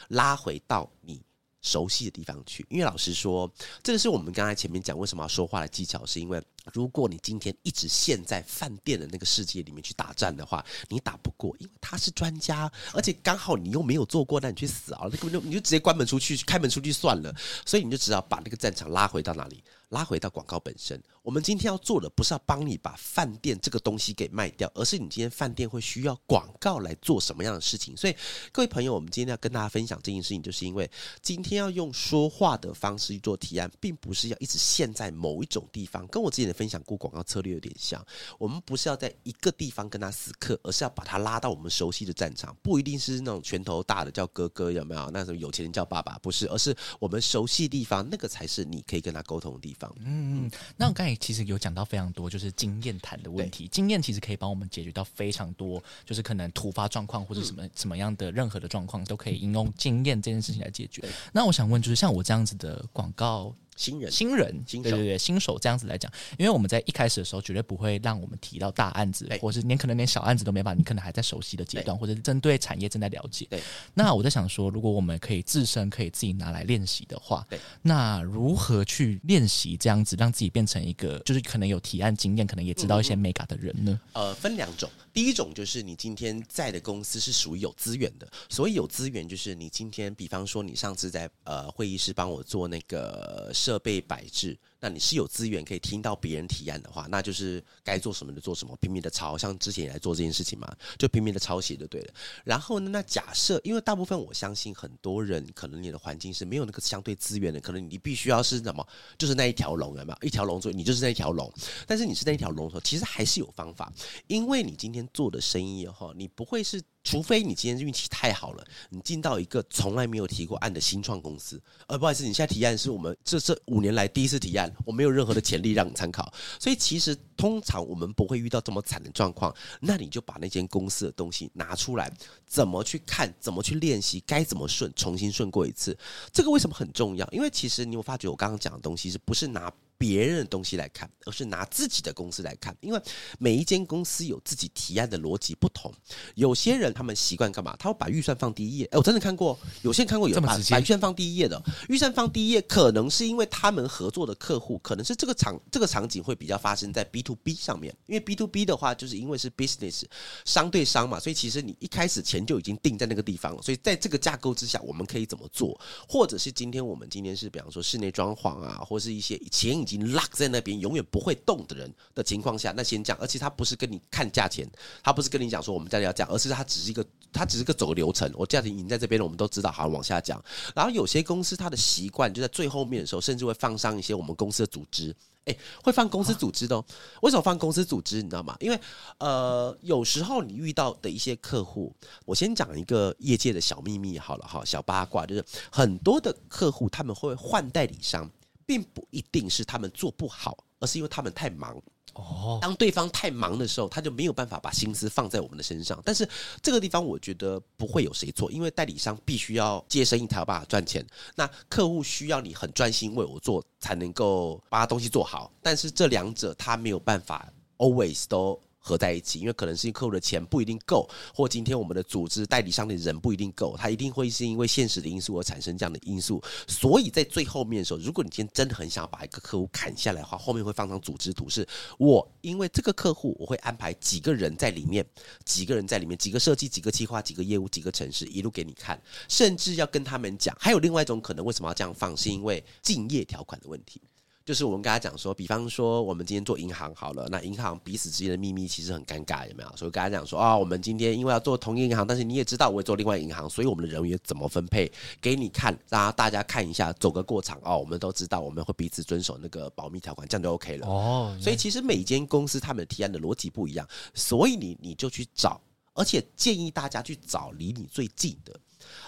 拉回到你。熟悉的地方去，因为老实说，这个是我们刚才前面讲为什么要说话的技巧，是因为如果你今天一直陷在饭店的那个世界里面去打战的话，你打不过，因为他是专家，而且刚好你又没有做过，那你去死啊！那根本就你就直接关门出去，开门出去算了。所以你就只好把那个战场拉回到哪里？拉回到广告本身，我们今天要做的不是要帮你把饭店这个东西给卖掉，而是你今天饭店会需要广告来做什么样的事情。所以，各位朋友，我们今天要跟大家分享这件事情，就是因为今天要用说话的方式去做提案，并不是要一直陷在某一种地方。跟我之前的分享过广告策略有点像，我们不是要在一个地方跟他死磕，而是要把他拉到我们熟悉的战场。不一定是那种拳头大的叫哥哥，有没有？那种有钱人叫爸爸，不是，而是我们熟悉的地方，那个才是你可以跟他沟通的地方。嗯，那我刚才其实有讲到非常多，就是经验谈的问题。经验其实可以帮我们解决到非常多，就是可能突发状况或者什么什么样的任何的状况，都可以应用经验这件事情来解决。那我想问，就是像我这样子的广告。新人，新人，对对对，新手这样子来讲，因为我们在一开始的时候绝对不会让我们提到大案子，或是连可能连小案子都没办法，你可能还在熟悉的阶段，或者是针对产业正在了解。对，那我在想说，如果我们可以自身可以自己拿来练习的话，对，那如何去练习这样子，让自己变成一个就是可能有提案经验，可能也知道一些美感的人呢？呃，分两种，第一种就是你今天在的公司是属于有资源的，所以有资源就是你今天，比方说你上次在呃会议室帮我做那个设备摆置。那你是有资源可以听到别人提案的话，那就是该做什么的做什么，拼命的抄，像之前也来做这件事情嘛，就拼命的抄写就对了。然后呢，那假设因为大部分我相信很多人可能你的环境是没有那个相对资源的，可能你必须要是什么，就是那一条龙，有没有？一条龙做你就是那一条龙，但是你是那一条龙的时候，其实还是有方法，因为你今天做的生意哈，你不会是。除非你今天运气太好了，你进到一个从来没有提过案的新创公司，呃，不好意思，你现在提案是我们这这五年来第一次提案，我没有任何的潜力让你参考，所以其实通常我们不会遇到这么惨的状况。那你就把那间公司的东西拿出来，怎么去看，怎么去练习，该怎么顺，重新顺过一次。这个为什么很重要？因为其实你有发觉我刚刚讲的东西是不是拿？别人的东西来看，而是拿自己的公司来看，因为每一间公司有自己提案的逻辑不同。有些人他们习惯干嘛？他会把预算放第一页。哎，我真的看过，有些人看过有把把预算放第一页的。预算放第一页，可能是因为他们合作的客户，可能是这个场这个场景会比较发生在 B to B 上面。因为 B to B 的话，就是因为是 business 商对商嘛，所以其实你一开始钱就已经定在那个地方了。所以在这个架构之下，我们可以怎么做？或者是今天我们今天是比方说室内装潢啊，或是一些钱。已经 lock 在那边永远不会动的人的情况下，那先讲，而且他不是跟你看价钱，他不是跟你讲说我们家里要这样，而是他只是一个，他只是个走流程。我价钱已经在这边了，我们都知道，好往下讲。然后有些公司他的习惯就在最后面的时候，甚至会放上一些我们公司的组织，哎，会放公司组织的。为什么放公司组织？你知道吗？因为呃，有时候你遇到的一些客户，我先讲一个业界的小秘密好了哈，小八卦就是很多的客户他们会换代理商。并不一定是他们做不好，而是因为他们太忙。哦，当对方太忙的时候，他就没有办法把心思放在我们的身上。但是这个地方，我觉得不会有谁错，因为代理商必须要接生意才有办法赚钱。那客户需要你很专心为我做，才能够把东西做好。但是这两者他没有办法 always 都。合在一起，因为可能是客户的钱不一定够，或今天我们的组织代理商的人不一定够，他一定会是因为现实的因素而产生这样的因素。所以在最后面的时候，如果你今天真的很想把一个客户砍下来的话，后面会放张组织图，是我因为这个客户，我会安排几个人在里面，几个人在里面，几个设计，几个计划，几个业务，几个城市，一路给你看，甚至要跟他们讲。还有另外一种可能，为什么要这样放？是因为竞业条款的问题。就是我们跟他讲说，比方说我们今天做银行好了，那银行彼此之间的秘密其实很尴尬，有没有？所以跟他讲说啊，我们今天因为要做同一银行，但是你也知道我也做另外银行，所以我们的人员怎么分配，给你看，让大家看一下，走个过场哦。我们都知道我们会彼此遵守那个保密条款，这样就 OK 了。哦，所以其实每间公司他们的提案的逻辑不一样，所以你你就去找，而且建议大家去找离你最近的。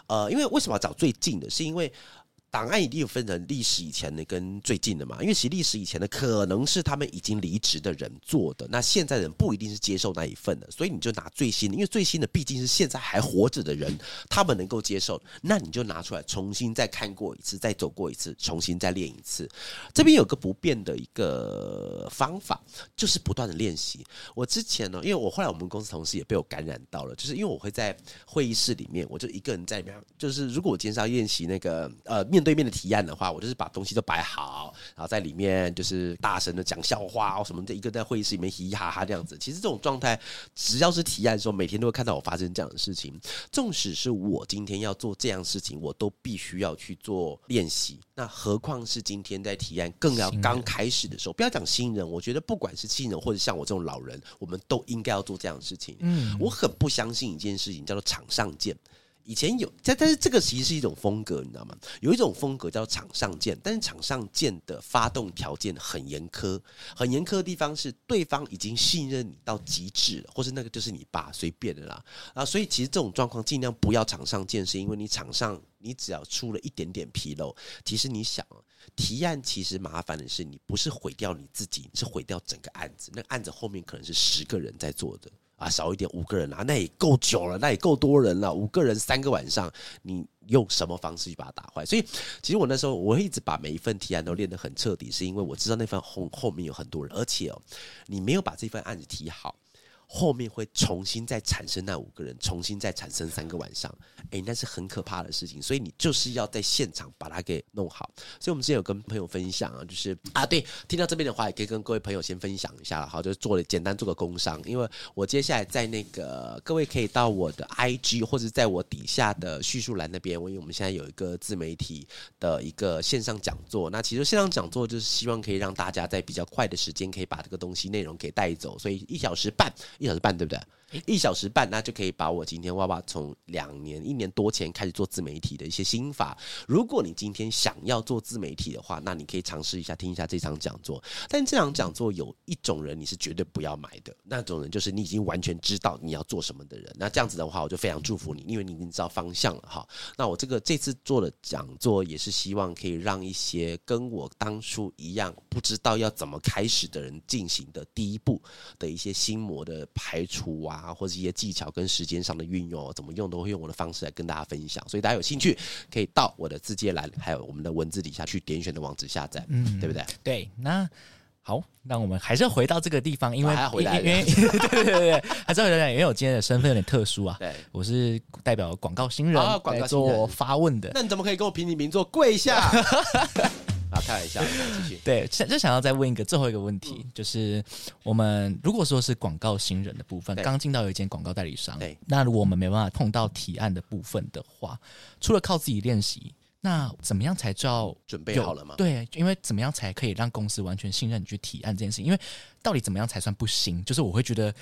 呃，因为为什么要找最近的？是因为。档案一定有分成历史以前的跟最近的嘛？因为其实历史以前的可能是他们已经离职的人做的，那现在人不一定是接受那一份的，所以你就拿最新的，因为最新的毕竟是现在还活着的人，他们能够接受，那你就拿出来重新再看过一次，再走过一次，重新再练一次。这边有个不变的一个方法，就是不断的练习。我之前呢，因为我后来我们公司同事也被我感染到了，就是因为我会在会议室里面，我就一个人在那边，就是如果我今天是要练习那个呃面。面对面的提案的话，我就是把东西都摆好，然后在里面就是大声的讲笑话哦什么的，一个在会议室里面嘻嘻哈哈这样子。其实这种状态，只要是提案的时候，每天都会看到我发生这样的事情。纵使是我今天要做这样事情，我都必须要去做练习。那何况是今天在提案，更要刚开始的时候，不要讲新人，我觉得不管是新人或者像我这种老人，我们都应该要做这样的事情。嗯，我很不相信一件事情叫做场上见。以前有，但但是这个其实是一种风格，你知道吗？有一种风格叫场上见，但是场上见的发动条件很严苛，很严苛的地方是对方已经信任你到极致了，或是那个就是你爸随便的啦啊，所以其实这种状况尽量不要场上见，是因为你场上你只要出了一点点纰漏，其实你想提案其实麻烦的是你不是毁掉你自己，是毁掉整个案子，那个案子后面可能是十个人在做的。啊，少一点五个人啊，那也够久了，那也够多人了。五个人三个晚上，你用什么方式去把它打坏？所以，其实我那时候我一直把每一份提案都练得很彻底，是因为我知道那份后后面有很多人，而且哦，你没有把这份案子提好。后面会重新再产生那五个人，重新再产生三个晚上，哎，那是很可怕的事情。所以你就是要在现场把它给弄好。所以我们之前有跟朋友分享啊，就是啊，对，听到这边的话，也可以跟各位朋友先分享一下，好，就做了简单做个工商。因为我接下来在那个各位可以到我的 IG 或者在我底下的叙述栏那边，因为我们现在有一个自媒体的一个线上讲座。那其实线上讲座就是希望可以让大家在比较快的时间可以把这个东西内容给带走，所以一小时半。一小时半，对不对？一小时半，那就可以把我今天哇哇从两年一年多前开始做自媒体的一些心法。如果你今天想要做自媒体的话，那你可以尝试一下听一下这场讲座。但这场讲座有一种人你是绝对不要买的，那种人就是你已经完全知道你要做什么的人。那这样子的话，我就非常祝福你，因为你已经知道方向了哈。那我这个这次做的讲座也是希望可以让一些跟我当初一样不知道要怎么开始的人进行的第一步的一些心魔的排除啊。啊，或者一些技巧跟时间上的运用，怎么用都会用我的方式来跟大家分享。所以大家有兴趣，可以到我的字节栏，还有我们的文字底下去点选的网址下载，嗯，对不对？对。那好，那我们还是要回到这个地方，因为因为 对对对对，还是要回来，因为我今天的身份有点特殊啊。对，我是代表广告新人来做发问的。那你怎么可以跟我平起平坐跪下？啊，开玩笑，继续。对，就想要再问一个最后一个问题，就是我们如果说是广告新人的部分，刚进到有一间广告代理商，对，那如果我们没办法碰到提案的部分的话，除了靠自己练习，那怎么样才叫准备好了吗？对，因为怎么样才可以让公司完全信任你去提案这件事情？因为到底怎么样才算不行？就是我会觉得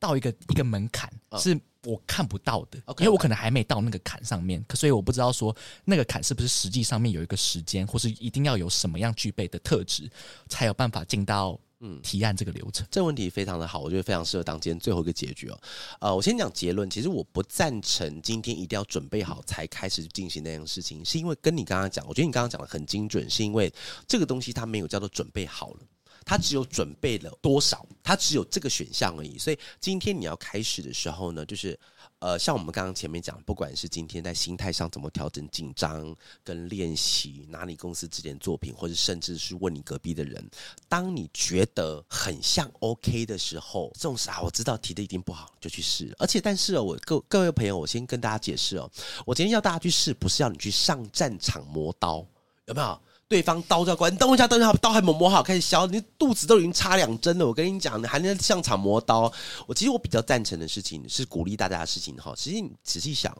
到一个一个门槛是。我看不到的，因为我可能还没到那个坎上面，所以我不知道说那个坎是不是实际上面有一个时间，或是一定要有什么样具备的特质，才有办法进到嗯提案这个流程。这个问题非常的好，我觉得非常适合当今天最后一个结局哦。呃，我先讲结论，其实我不赞成今天一定要准备好才开始进行那样事情，是因为跟你刚刚讲，我觉得你刚刚讲的很精准，是因为这个东西它没有叫做准备好了。他只有准备了多少，他只有这个选项而已。所以今天你要开始的时候呢，就是呃，像我们刚刚前面讲，不管是今天在心态上怎么调整、紧张跟练习，拿你公司之前作品，或者甚至是问你隔壁的人，当你觉得很像 OK 的时候，这种事啊，我知道提的一定不好，就去试。而且，但是哦，我各各位朋友，我先跟大家解释哦，我今天要大家去试，不是要你去上战场磨刀，有没有？对方刀就要关，你等一下，等一下，刀还没磨好，开始削，你肚子都已经插两针了。我跟你讲，你还能上场磨刀？我其实我比较赞成的事情是鼓励大家的事情哈。实际你仔细想，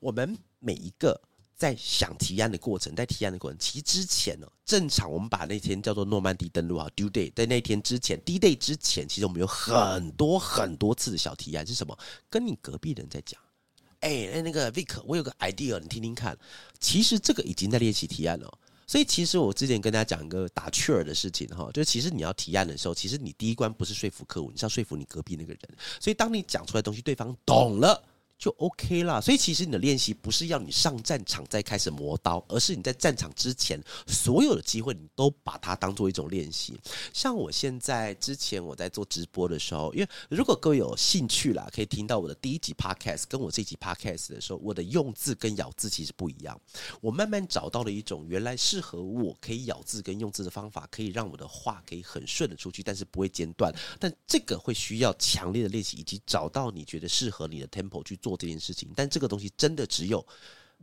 我们每一个在想提案的过程，在提案的过程，其实之前呢，正常我们把那天叫做诺曼底登陆啊，due day，在那天之前，d day 之前，其实我们有很多很多次的小提案是什么？跟你隔壁人在讲，哎，那个 Vic，我有个 idea，你听听看。其实这个已经在练习提案了。所以，其实我之前跟大家讲一个打趣儿的事情哈，就是其实你要提案的时候，其实你第一关不是说服客户，你是要说服你隔壁那个人。所以，当你讲出来东西，对方懂了。就 OK 啦，所以其实你的练习不是要你上战场再开始磨刀，而是你在战场之前所有的机会，你都把它当做一种练习。像我现在之前我在做直播的时候，因为如果各位有兴趣啦，可以听到我的第一集 Podcast，跟我这集 Podcast 的时候，我的用字跟咬字其实不一样。我慢慢找到了一种原来适合我可以咬字跟用字的方法，可以让我的话可以很顺的出去，但是不会间断。但这个会需要强烈的练习，以及找到你觉得适合你的 tempo 去做。这件事情，但这个东西真的只有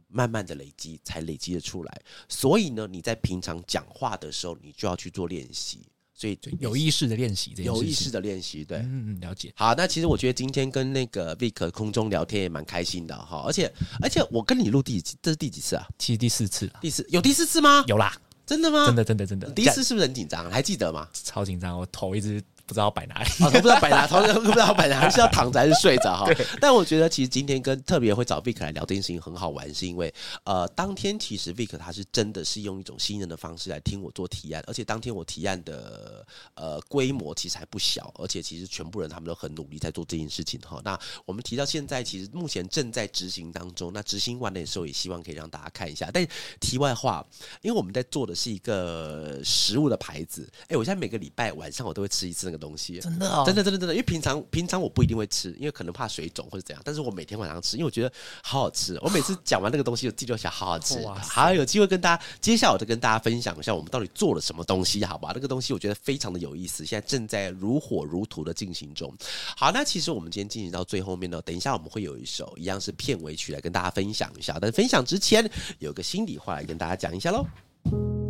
慢慢的累积才累积的出来。所以呢，你在平常讲话的时候，你就要去做练习。所以有意识的练习，有意识的练习，对，嗯嗯，了解。好，那其实我觉得今天跟那个 Vic 空中聊天也蛮开心的哈，而且而且我跟你录第几，这是第几次啊？其实第四次，第四有第四次吗？有啦，真的吗？真的真的真的，第一次是不是很紧张？还记得吗？超紧张，我头一直。不知道摆哪里，不知道摆哪，同时不知道摆哪，是要躺着还是睡着哈？但我觉得其实今天跟特别会找 Vic 来聊这件事情很好玩，是因为呃，当天其实 Vic 他是真的是用一种新人的方式来听我做提案，而且当天我提案的呃规模其实还不小，而且其实全部人他们都很努力在做这件事情哈。那我们提到现在，其实目前正在执行当中，那执行完的时候也希望可以让大家看一下。但题外话，因为我们在做的是一个食物的牌子，哎，我现在每个礼拜晚上我都会吃一次那个东西，真的。真的真的真的，因为平常平常我不一定会吃，因为可能怕水肿或者怎样。但是我每天晚上吃，因为我觉得好好吃。我每次讲完那个东西，我记得想好好吃。好，有机会跟大家，接下来我就跟大家分享一下我们到底做了什么东西，好吧？那个东西我觉得非常的有意思，现在正在如火如荼的进行中。好，那其实我们今天进行到最后面呢，等一下我们会有一首一样是片尾曲来跟大家分享一下。但分享之前，有个心里话来跟大家讲一下喽。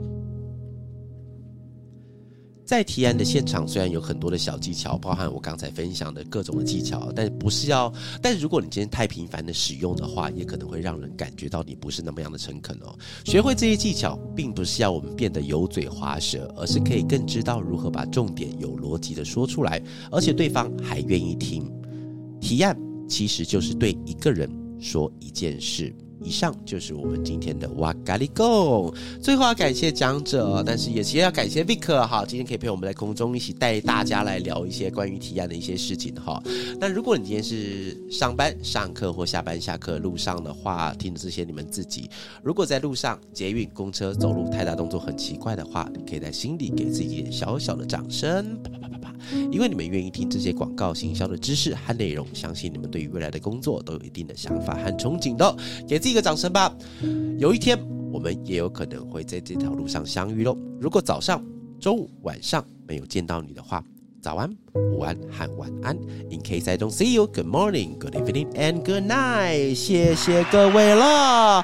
在提案的现场，虽然有很多的小技巧，包含我刚才分享的各种的技巧，但不是要。但如果你今天太频繁的使用的话，也可能会让人感觉到你不是那么样的诚恳哦。学会这些技巧，并不是要我们变得油嘴滑舌，而是可以更知道如何把重点有逻辑的说出来，而且对方还愿意听。提案其实就是对一个人说一件事。以上就是我们今天的哇咖喱贡。最后要感谢讲者，但是也其实要感谢 Vic 哈，今天可以陪我们在空中一起带大家来聊一些关于提案的一些事情哈。那如果你今天是上班、上课或下班、下课路上的话，听的这些你们自己，如果在路上捷运、公车走路太大动作很奇怪的话，你可以在心里给自己一点小小的掌声，因为你们愿意听这些广告行销的知识和内容，相信你们对于未来的工作都有一定的想法和憧憬的，给自己。一个掌声吧！有一天，我们也有可能会在这条路上相遇喽。如果早上、中午、晚上没有见到你的话，早安、午安和晚安。In case I don't see you, good morning, good evening, and good night。谢谢各位了。